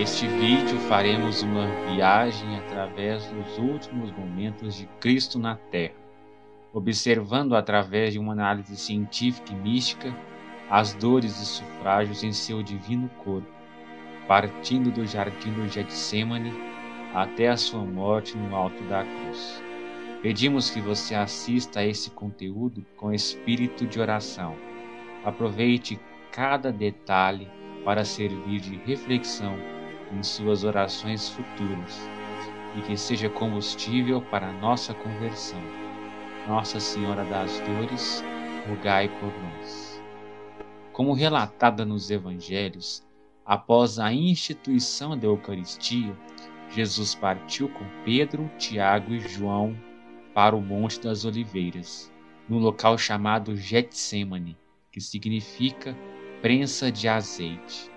Neste vídeo faremos uma viagem através dos últimos momentos de Cristo na Terra, observando através de uma análise científica e mística as dores e sufrágios em seu divino corpo, partindo do jardim do Getsemane até a sua morte no alto da cruz. Pedimos que você assista a esse conteúdo com espírito de oração. Aproveite cada detalhe para servir de reflexão em suas orações futuras e que seja combustível para a nossa conversão. Nossa Senhora das Dores, rogai por nós. Como relatada nos Evangelhos, após a instituição da Eucaristia, Jesus partiu com Pedro, Tiago e João para o Monte das Oliveiras, no local chamado Getsemane, que significa prensa de azeite.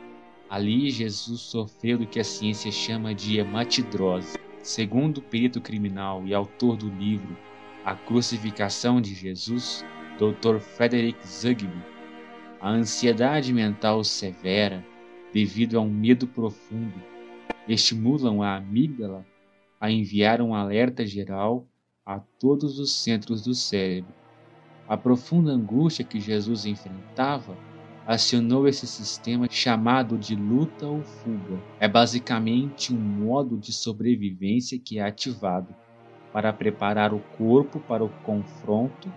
Ali Jesus sofreu do que a ciência chama de hematidrose. Segundo o perito criminal e autor do livro A Crucificação de Jesus, Dr. Frederick Zugby, a ansiedade mental severa, devido a um medo profundo, estimulam a amígdala a enviar um alerta geral a todos os centros do cérebro. A profunda angústia que Jesus enfrentava acionou esse sistema chamado de luta ou fuga. É basicamente um modo de sobrevivência que é ativado para preparar o corpo para o confronto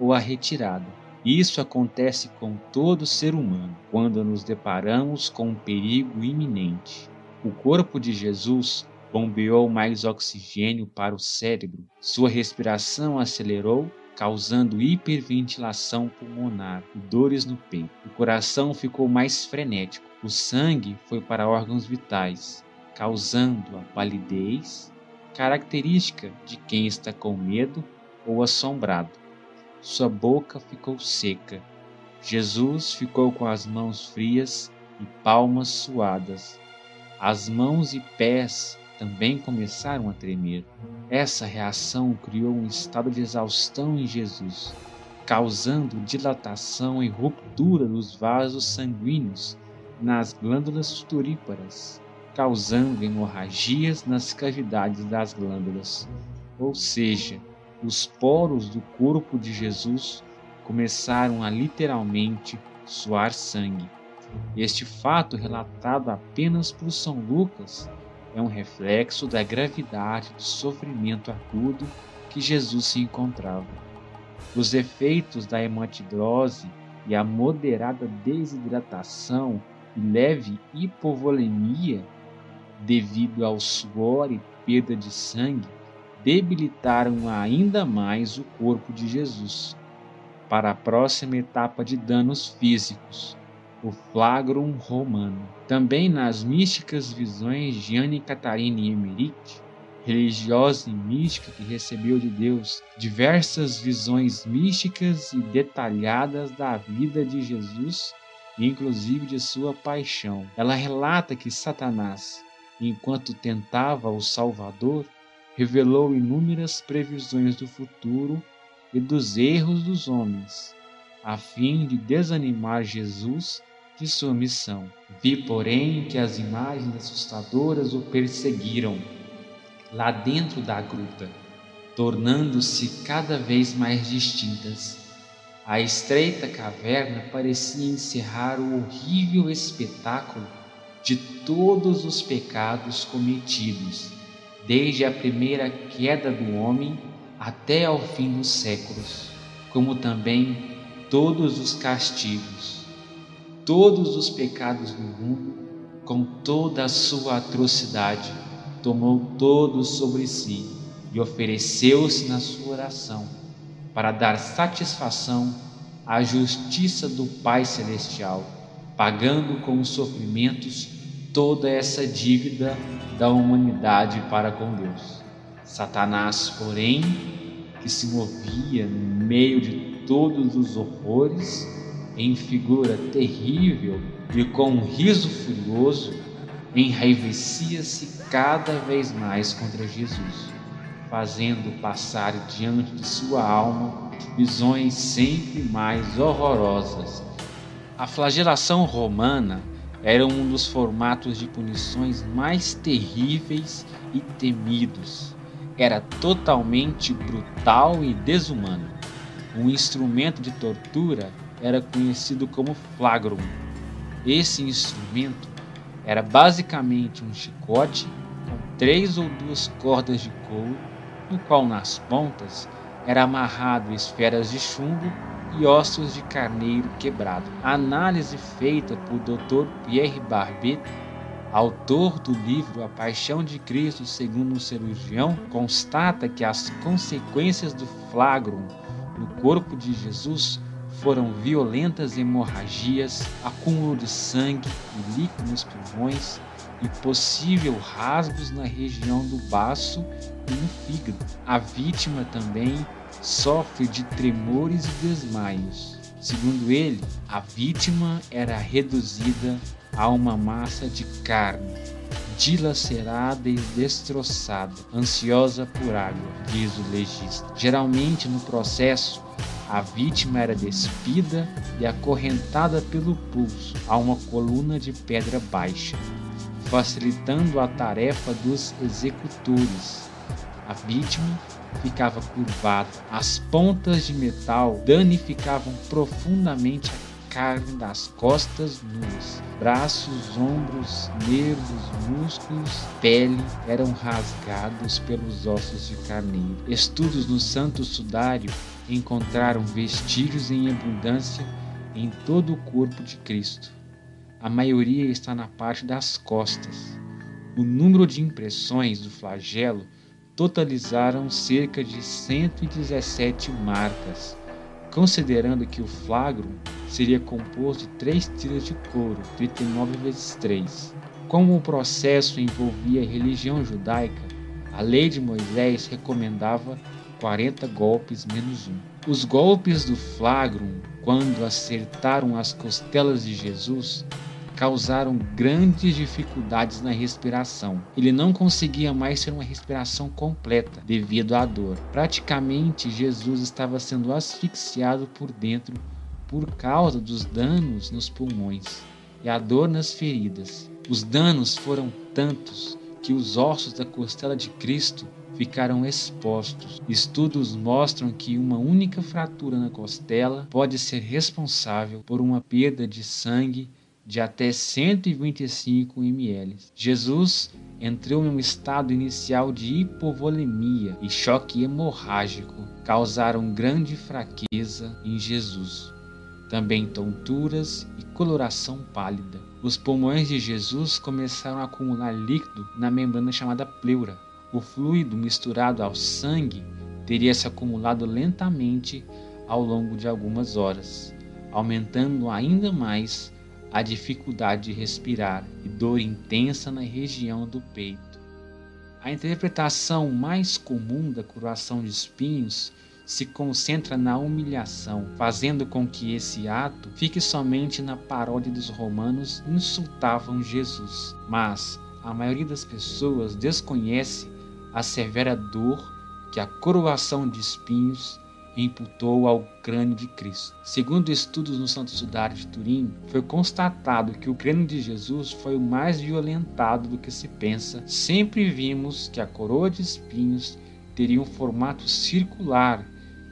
ou a retirada. Isso acontece com todo ser humano quando nos deparamos com um perigo iminente. O corpo de Jesus bombeou mais oxigênio para o cérebro, sua respiração acelerou causando hiperventilação pulmonar e dores no peito. O coração ficou mais frenético. O sangue foi para órgãos vitais, causando a palidez, característica de quem está com medo ou assombrado. Sua boca ficou seca. Jesus ficou com as mãos frias e palmas suadas. As mãos e pés também começaram a tremer. Essa reação criou um estado de exaustão em Jesus, causando dilatação e ruptura dos vasos sanguíneos nas glândulas sudoríparas, causando hemorragias nas cavidades das glândulas. Ou seja, os poros do corpo de Jesus começaram a literalmente suar sangue. Este fato, relatado apenas por São Lucas, é um reflexo da gravidade do sofrimento agudo que Jesus se encontrava. Os efeitos da hematidrose e a moderada desidratação e leve hipovolemia devido ao suor e perda de sangue debilitaram ainda mais o corpo de Jesus para a próxima etapa de danos físicos, o flagrum romano. Também nas místicas visões de Anne Catarina Emmerich, religiosa e mística que recebeu de Deus diversas visões místicas e detalhadas da vida de Jesus, inclusive de sua paixão. Ela relata que Satanás, enquanto tentava o Salvador, revelou inúmeras previsões do futuro e dos erros dos homens, a fim de desanimar Jesus de sua missão. Vi, porém, que as imagens assustadoras o perseguiram lá dentro da gruta, tornando-se cada vez mais distintas. A estreita caverna parecia encerrar o horrível espetáculo de todos os pecados cometidos, desde a primeira queda do homem até ao fim dos séculos, como também todos os castigos todos os pecados do mundo, com toda a sua atrocidade, tomou todos sobre si e ofereceu-se na sua oração para dar satisfação à justiça do Pai Celestial, pagando com os sofrimentos toda essa dívida da humanidade para com Deus. Satanás, porém, que se movia no meio de todos os horrores, em figura terrível e com um riso furioso, enraivecia-se cada vez mais contra Jesus, fazendo passar diante de sua alma visões sempre mais horrorosas. A flagelação romana era um dos formatos de punições mais terríveis e temidos. Era totalmente brutal e desumano. Um instrumento de tortura era conhecido como flagrum. Esse instrumento era basicamente um chicote com três ou duas cordas de couro, no qual nas pontas era amarrado esferas de chumbo e ossos de carneiro quebrado. A análise feita por Dr. Pierre Barbet, autor do livro A Paixão de Cristo segundo um cirurgião, constata que as consequências do flagrum no corpo de Jesus foram violentas hemorragias, acúmulo de sangue e líquido nos pulmões e possível rasgos na região do baço e no fígado. A vítima também sofre de tremores e desmaios. Segundo ele, a vítima era reduzida a uma massa de carne, dilacerada e destroçada, ansiosa por água, diz o legista. Geralmente no processo, a vítima era despida e acorrentada pelo pulso a uma coluna de pedra baixa, facilitando a tarefa dos executores. A vítima ficava curvada, as pontas de metal danificavam profundamente a carne das costas nuas. Braços, ombros, nervos, músculos, pele eram rasgados pelos ossos de carneiro. Estudos no Santo Sudário encontraram vestígios em abundância em todo o corpo de Cristo. A maioria está na parte das costas. O número de impressões do flagelo totalizaram cerca de 117 marcas, considerando que o flagro seria composto de três tiras de couro, 39 vezes 3. Como o processo envolvia a religião judaica, a lei de Moisés recomendava 40 golpes menos um. Os golpes do flagrum, quando acertaram as costelas de Jesus, causaram grandes dificuldades na respiração. Ele não conseguia mais ter uma respiração completa devido à dor. Praticamente, Jesus estava sendo asfixiado por dentro por causa dos danos nos pulmões e a dor nas feridas. Os danos foram tantos que os ossos da costela de Cristo ficaram expostos. Estudos mostram que uma única fratura na costela pode ser responsável por uma perda de sangue de até 125 ml. Jesus entrou em um estado inicial de hipovolemia e choque hemorrágico causaram grande fraqueza em Jesus. Também tonturas e coloração pálida. Os pulmões de Jesus começaram a acumular líquido na membrana chamada pleura. O fluido misturado ao sangue teria se acumulado lentamente ao longo de algumas horas, aumentando ainda mais a dificuldade de respirar e dor intensa na região do peito. A interpretação mais comum da curação de espinhos se concentra na humilhação, fazendo com que esse ato fique somente na paródia dos romanos insultavam Jesus. Mas a maioria das pessoas desconhece a severa dor que a coroação de espinhos imputou ao crânio de Cristo. Segundo estudos no Santo Sudário de Turim, foi constatado que o crânio de Jesus foi o mais violentado do que se pensa. Sempre vimos que a coroa de espinhos teria um formato circular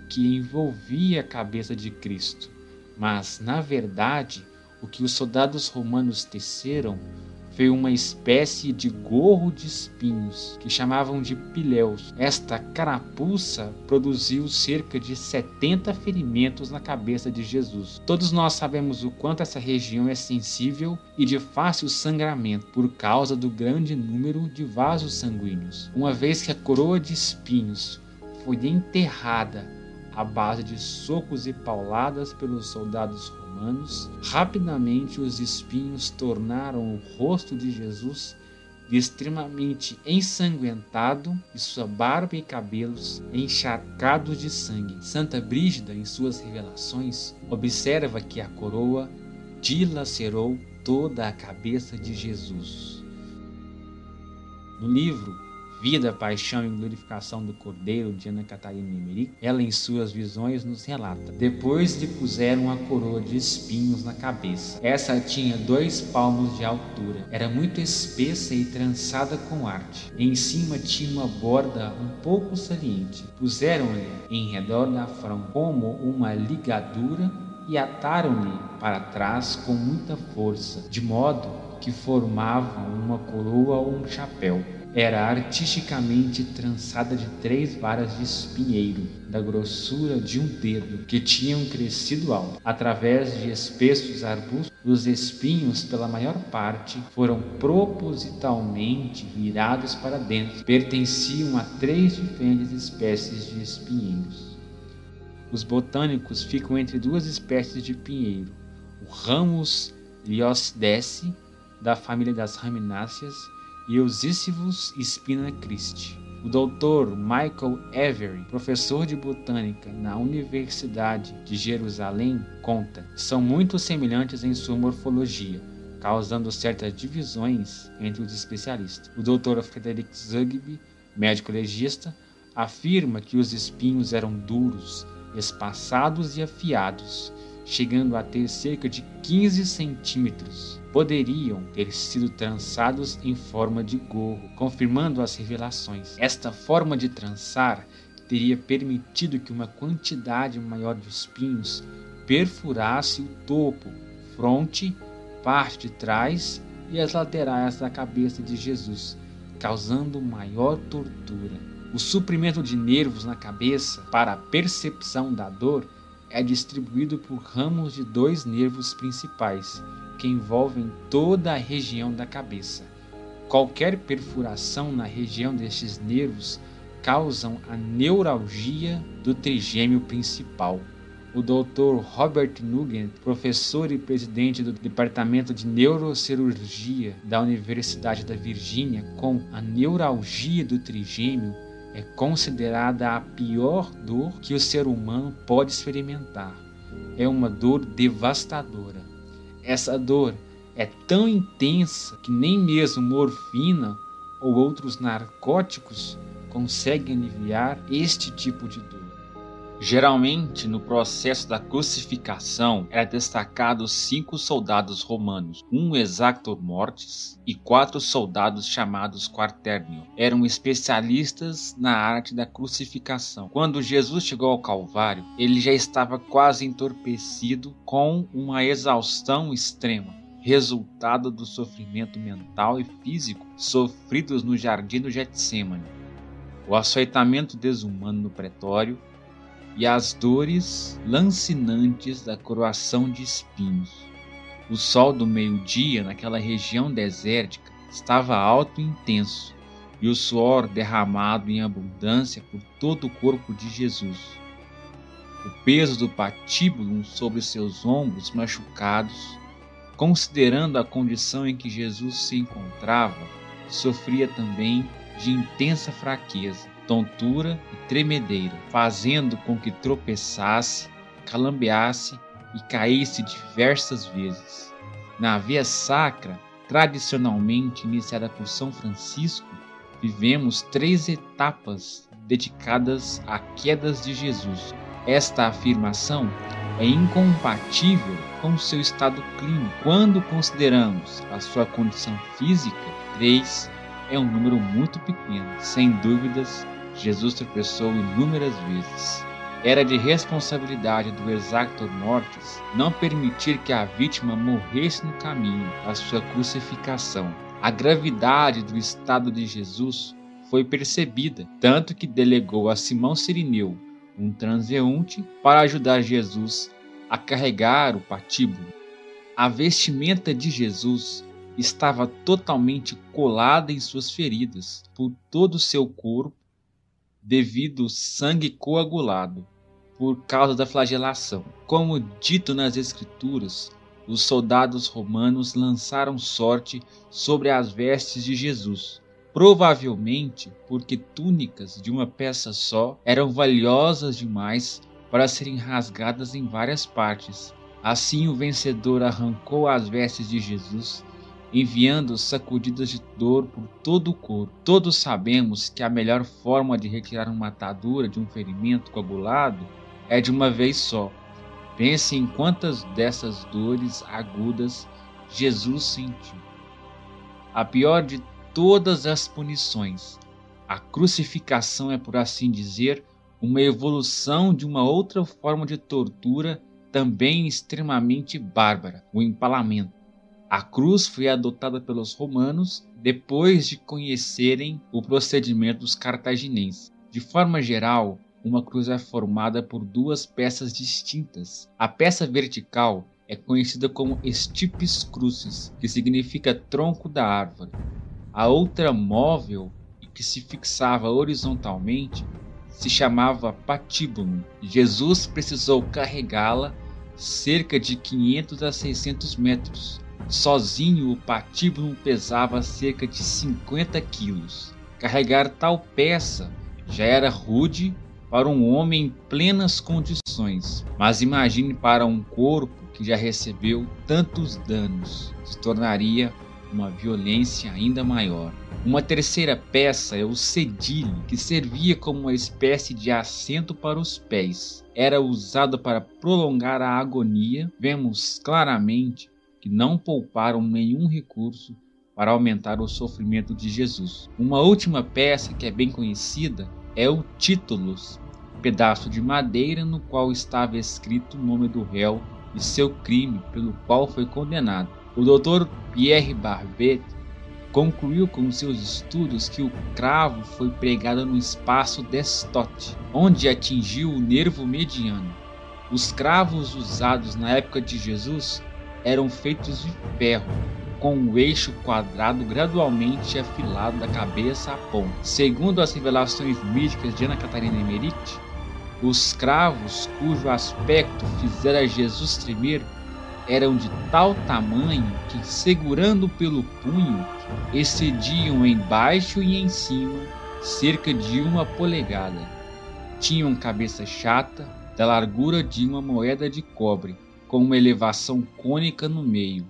que envolvia a cabeça de Cristo. Mas, na verdade, o que os soldados romanos teceram foi uma espécie de gorro de espinhos que chamavam de piléus. Esta carapuça produziu cerca de 70 ferimentos na cabeça de Jesus. Todos nós sabemos o quanto essa região é sensível e de fácil sangramento por causa do grande número de vasos sanguíneos. Uma vez que a coroa de espinhos foi enterrada à base de socos e pauladas pelos soldados rapidamente os espinhos tornaram o rosto de Jesus extremamente ensanguentado e sua barba e cabelos encharcados de sangue. Santa Brígida, em suas revelações, observa que a coroa dilacerou toda a cabeça de Jesus. No livro vida, paixão e glorificação do Cordeiro de Ana Catarina Emmerich, ela em suas visões nos relata. Depois lhe puseram a coroa de espinhos na cabeça. Essa tinha dois palmos de altura. Era muito espessa e trançada com arte. Em cima tinha uma borda um pouco saliente. Puseram-lhe em redor da fronte como uma ligadura e ataram-lhe para trás com muita força, de modo que formavam uma coroa ou um chapéu era artisticamente trançada de três varas de espinheiro, da grossura de um dedo, que tinham crescido alto. Através de espessos arbustos, os espinhos, pela maior parte, foram propositalmente virados para dentro. Pertenciam a três diferentes espécies de espinheiros. Os botânicos ficam entre duas espécies de pinheiro: o Ramos liosdece, da família das ramináceas, Eusícivus Spina Christi. O Dr. Michael Avery, professor de botânica na Universidade de Jerusalém, conta: são muito semelhantes em sua morfologia, causando certas divisões entre os especialistas. O Dr. Frederick Zugby, médico legista, afirma que os espinhos eram duros, espaçados e afiados, chegando a ter cerca de 15 centímetros poderiam ter sido trançados em forma de gorro, confirmando as revelações. Esta forma de trançar teria permitido que uma quantidade maior de espinhos perfurasse o topo, fronte, parte de trás e as laterais da cabeça de Jesus, causando maior tortura. O suprimento de nervos na cabeça para a percepção da dor é distribuído por ramos de dois nervos principais, que envolvem toda a região da cabeça. Qualquer perfuração na região destes nervos causam a neuralgia do trigêmeo principal. O Dr. Robert Nugent, professor e presidente do Departamento de Neurocirurgia da Universidade da Virgínia, com a neuralgia do trigêmeo é considerada a pior dor que o ser humano pode experimentar. É uma dor devastadora. Essa dor é tão intensa que nem mesmo morfina ou outros narcóticos conseguem aliviar este tipo de dor. Geralmente, no processo da crucificação, era destacado cinco soldados romanos, um exactor mortis e quatro soldados chamados quaternio. Eram especialistas na arte da crucificação. Quando Jesus chegou ao Calvário, ele já estava quase entorpecido com uma exaustão extrema resultado do sofrimento mental e físico sofridos no jardim do Getsemane. O açoitamento desumano no pretório e as dores lancinantes da coroação de espinhos. O sol do meio-dia naquela região desértica estava alto e intenso, e o suor derramado em abundância por todo o corpo de Jesus. O peso do patíbulo sobre seus ombros machucados, considerando a condição em que Jesus se encontrava, sofria também de intensa fraqueza tontura e tremedeira, fazendo com que tropeçasse, calambeasse e caísse diversas vezes. Na via sacra, tradicionalmente iniciada por São Francisco, vivemos três etapas dedicadas a quedas de Jesus. Esta afirmação é incompatível com seu estado clínico. Quando consideramos a sua condição física, três é um número muito pequeno. Sem dúvidas, Jesus tropeçou inúmeras vezes. Era de responsabilidade do exactor mortis não permitir que a vítima morresse no caminho à sua crucificação. A gravidade do estado de Jesus foi percebida, tanto que delegou a Simão Sirineu, um transeunte, para ajudar Jesus a carregar o patíbulo. A vestimenta de Jesus estava totalmente colada em suas feridas por todo o seu corpo devido ao sangue coagulado por causa da flagelação. Como dito nas Escrituras, os soldados romanos lançaram sorte sobre as vestes de Jesus, provavelmente porque túnicas de uma peça só eram valiosas demais para serem rasgadas em várias partes. Assim, o vencedor arrancou as vestes de Jesus enviando sacudidas de dor por todo o corpo. Todos sabemos que a melhor forma de retirar uma atadura de um ferimento coagulado é de uma vez só. Pense em quantas dessas dores agudas Jesus sentiu. A pior de todas as punições, a crucificação é, por assim dizer, uma evolução de uma outra forma de tortura também extremamente bárbara, o empalamento. A cruz foi adotada pelos romanos depois de conhecerem o procedimento dos cartaginenses. De forma geral, uma cruz é formada por duas peças distintas. A peça vertical é conhecida como stipes crucis, que significa tronco da árvore. A outra móvel, que se fixava horizontalmente, se chamava patíbulo. Jesus precisou carregá-la cerca de 500 a 600 metros, Sozinho, o patíbulo pesava cerca de 50 quilos. Carregar tal peça já era rude para um homem em plenas condições, mas imagine para um corpo que já recebeu tantos danos, se tornaria uma violência ainda maior. Uma terceira peça é o cedilho, que servia como uma espécie de assento para os pés. Era usado para prolongar a agonia. Vemos claramente que não pouparam nenhum recurso para aumentar o sofrimento de Jesus. Uma última peça que é bem conhecida é o Títulos, pedaço de madeira no qual estava escrito o nome do réu e seu crime pelo qual foi condenado. O Dr. Pierre Barbet concluiu com seus estudos que o cravo foi pregado no espaço destote, onde atingiu o nervo mediano. Os cravos usados na época de Jesus eram feitos de ferro, com o um eixo quadrado gradualmente afilado da cabeça à ponta. Segundo as revelações místicas de Ana Catarina Emerite, os cravos cujo aspecto fizera Jesus tremer eram de tal tamanho que, segurando pelo punho, excediam embaixo e em cima cerca de uma polegada. Tinham cabeça chata, da largura de uma moeda de cobre, com uma elevação cônica no meio.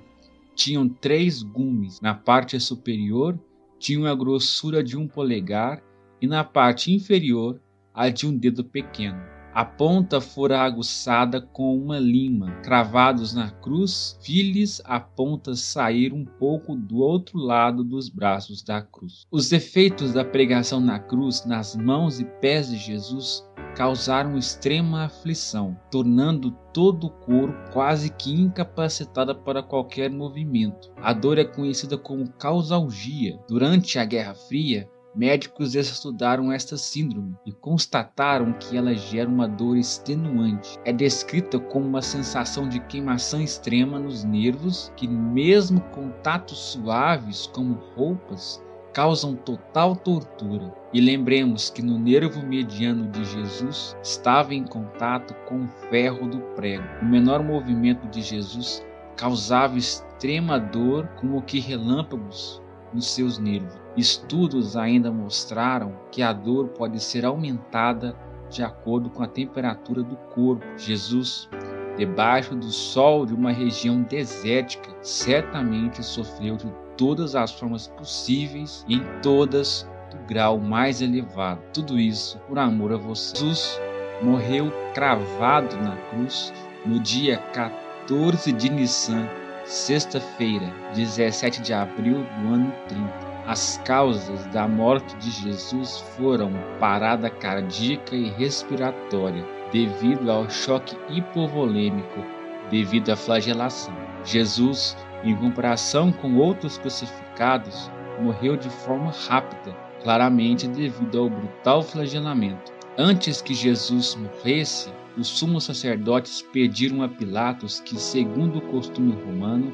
Tinham três gumes. Na parte superior, tinham a grossura de um polegar e na parte inferior, a de um dedo pequeno. A ponta fora aguçada com uma lima. Cravados na cruz, vi-lhes a ponta sair um pouco do outro lado dos braços da cruz. Os efeitos da pregação na cruz nas mãos e pés de Jesus causaram extrema aflição, tornando todo o corpo quase que incapacitado para qualquer movimento. A dor é conhecida como causalgia. Durante a Guerra Fria, Médicos estudaram esta síndrome e constataram que ela gera uma dor extenuante. É descrita como uma sensação de queimação extrema nos nervos que, mesmo contatos suaves como roupas, causam total tortura. E lembremos que no nervo mediano de Jesus estava em contato com o ferro do prego. O menor movimento de Jesus causava extrema dor, como que relâmpagos nos seus nervos. Estudos ainda mostraram que a dor pode ser aumentada de acordo com a temperatura do corpo. Jesus, debaixo do sol de uma região desértica, certamente sofreu de todas as formas possíveis e em todas do grau mais elevado. Tudo isso por amor a você. Jesus morreu cravado na cruz no dia 14 de Nissan, sexta-feira, 17 de abril do ano 30. As causas da morte de Jesus foram parada cardíaca e respiratória, devido ao choque hipovolêmico, devido à flagelação. Jesus em comparação com outros crucificados, morreu de forma rápida, claramente devido ao brutal flagelamento. Antes que Jesus morresse, os sumos sacerdotes pediram a Pilatos que, segundo o costume romano,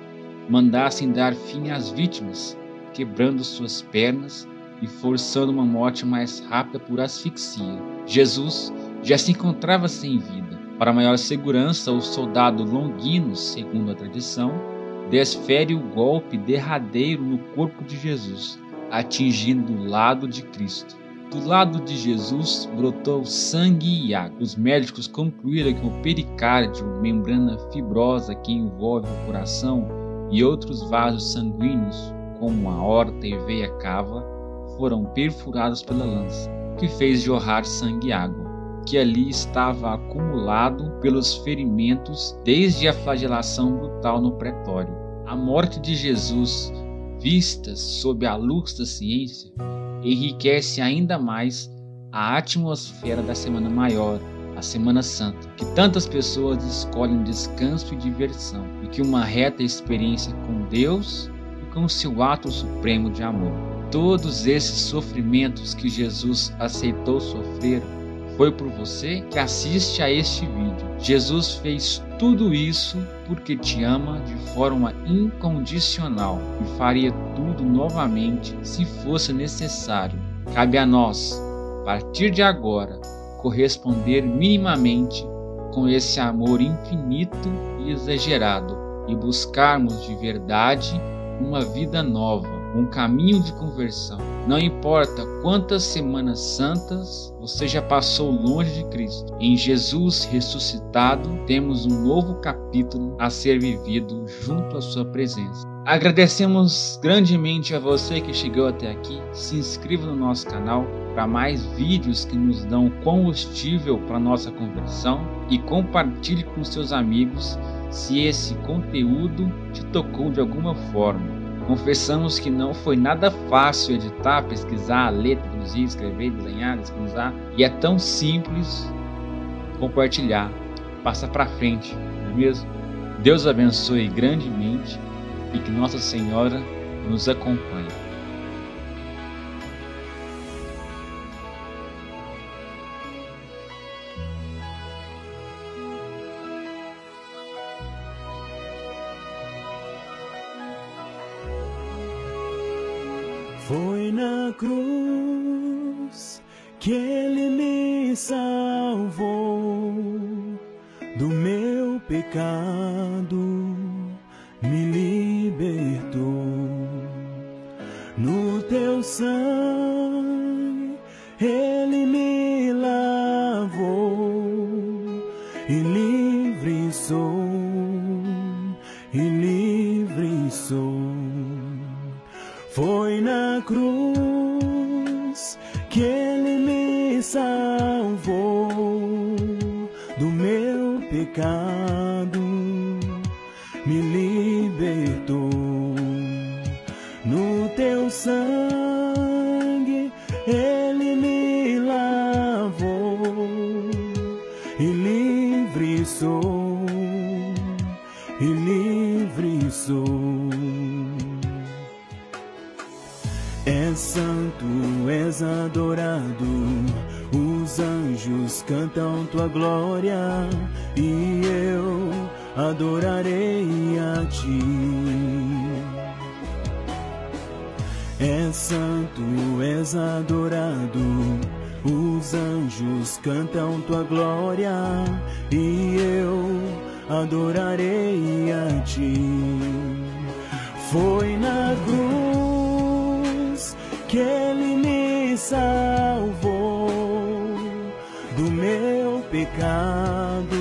mandassem dar fim às vítimas, quebrando suas pernas e forçando uma morte mais rápida por asfixia. Jesus já se encontrava sem vida. Para maior segurança, o soldado Longino, segundo a tradição, desfere o golpe derradeiro no corpo de Jesus, atingindo o lado de Cristo. Do lado de Jesus brotou sangue e água. Os médicos concluíram que o pericárdio, membrana fibrosa que envolve o coração, e outros vasos sanguíneos, como a horta e veia cava, foram perfurados pela lança, que fez jorrar sangue e água, que ali estava acumulado pelos ferimentos desde a flagelação brutal no pretório. A morte de Jesus, vista sob a luz da ciência, enriquece ainda mais a atmosfera da Semana Maior, a Semana Santa, que tantas pessoas escolhem descanso e diversão, e que uma reta experiência com Deus com seu ato supremo de amor. Todos esses sofrimentos que Jesus aceitou sofrer foi por você que assiste a este vídeo. Jesus fez tudo isso porque te ama de forma incondicional e faria tudo novamente se fosse necessário. Cabe a nós, a partir de agora, corresponder minimamente com esse amor infinito e exagerado e buscarmos de verdade uma vida nova, um caminho de conversão. Não importa quantas semanas santas você já passou longe de Cristo, em Jesus ressuscitado temos um novo capítulo a ser vivido junto à Sua presença. Agradecemos grandemente a você que chegou até aqui. Se inscreva no nosso canal para mais vídeos que nos dão combustível para nossa conversão e compartilhe com seus amigos se esse conteúdo te tocou de alguma forma. Confessamos que não foi nada fácil editar, pesquisar, ler, traduzir, escrever, desenhar, descruzar e é tão simples compartilhar, passar para frente, não é mesmo? Deus abençoe grandemente e que Nossa Senhora nos acompanhe. Foi na cruz que ele me salvou do meu pecado, que ele me salvou do meu pecado, cantam tua glória e eu adorarei a ti. És santo, és adorado, os anjos cantam tua glória e eu adorarei a ti. Foi na cruz que ele me salvou pecado,